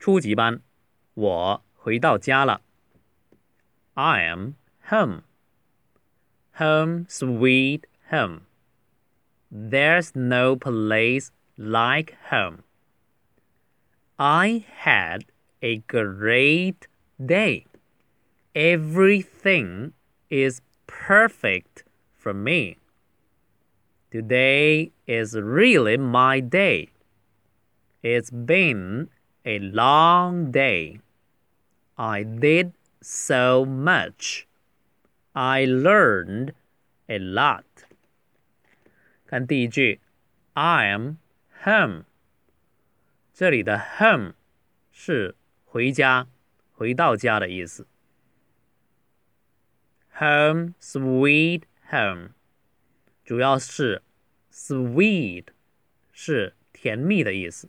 初级班，我回到家了。I am home. Home, sweet home. There's no place like home. I had a great day. Everything is perfect for me. Today is really my day. It's been a long day. I did so much. I learned a lot. 看第一句，I am home。这里的 home 是回家、回到家的意思。Home, sweet home，主要是 sweet 是甜蜜的意思。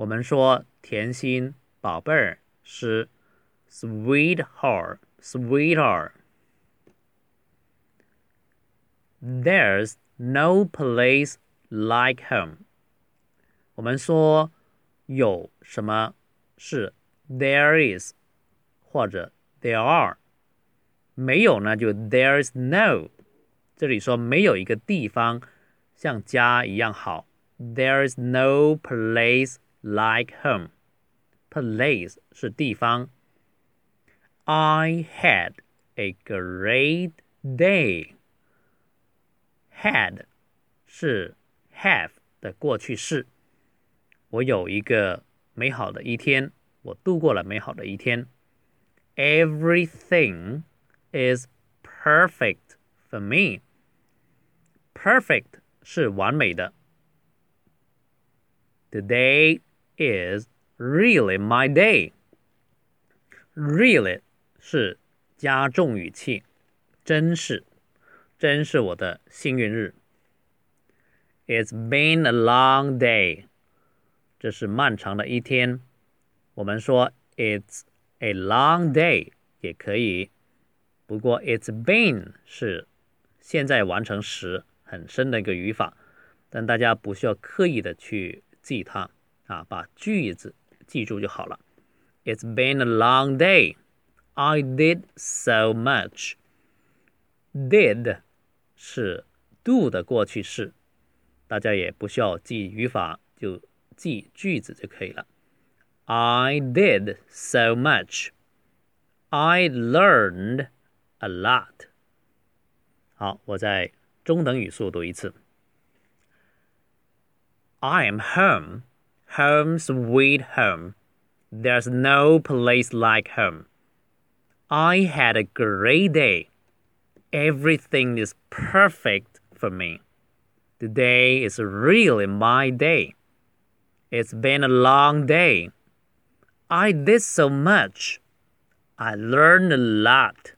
我们说甜心宝贝儿是 sweetheart, sweetheart。There's no place like home。我们说有什么是 there is 或者 there are，没有呢就 there is no。这里说没有一个地方像家一样好，there is no place like home。place 是地方。I had a great day. Had 是 have 的过去式。我有一个美好的一天，我度过了美好的一天。Everything is perfect for me. Perfect 是完美的。Today is really my day. Really 是加重语气，真是，真是我的幸运日。It's been a long day，这是漫长的一天。我们说 It's a long day 也可以，不过 It's been 是现在完成时很深的一个语法，但大家不需要刻意的去记它啊，把句子记住就好了。It's been a long day。I did so much. Did 是 do 的过去式，大家也不需要记语法，就记句子就可以了。I did so much. I learned a lot. 好，我在中等语速读一次。I am home, home sweet home. There's no place like home. I had a great day. Everything is perfect for me. Today is really my day. It's been a long day. I did so much. I learned a lot.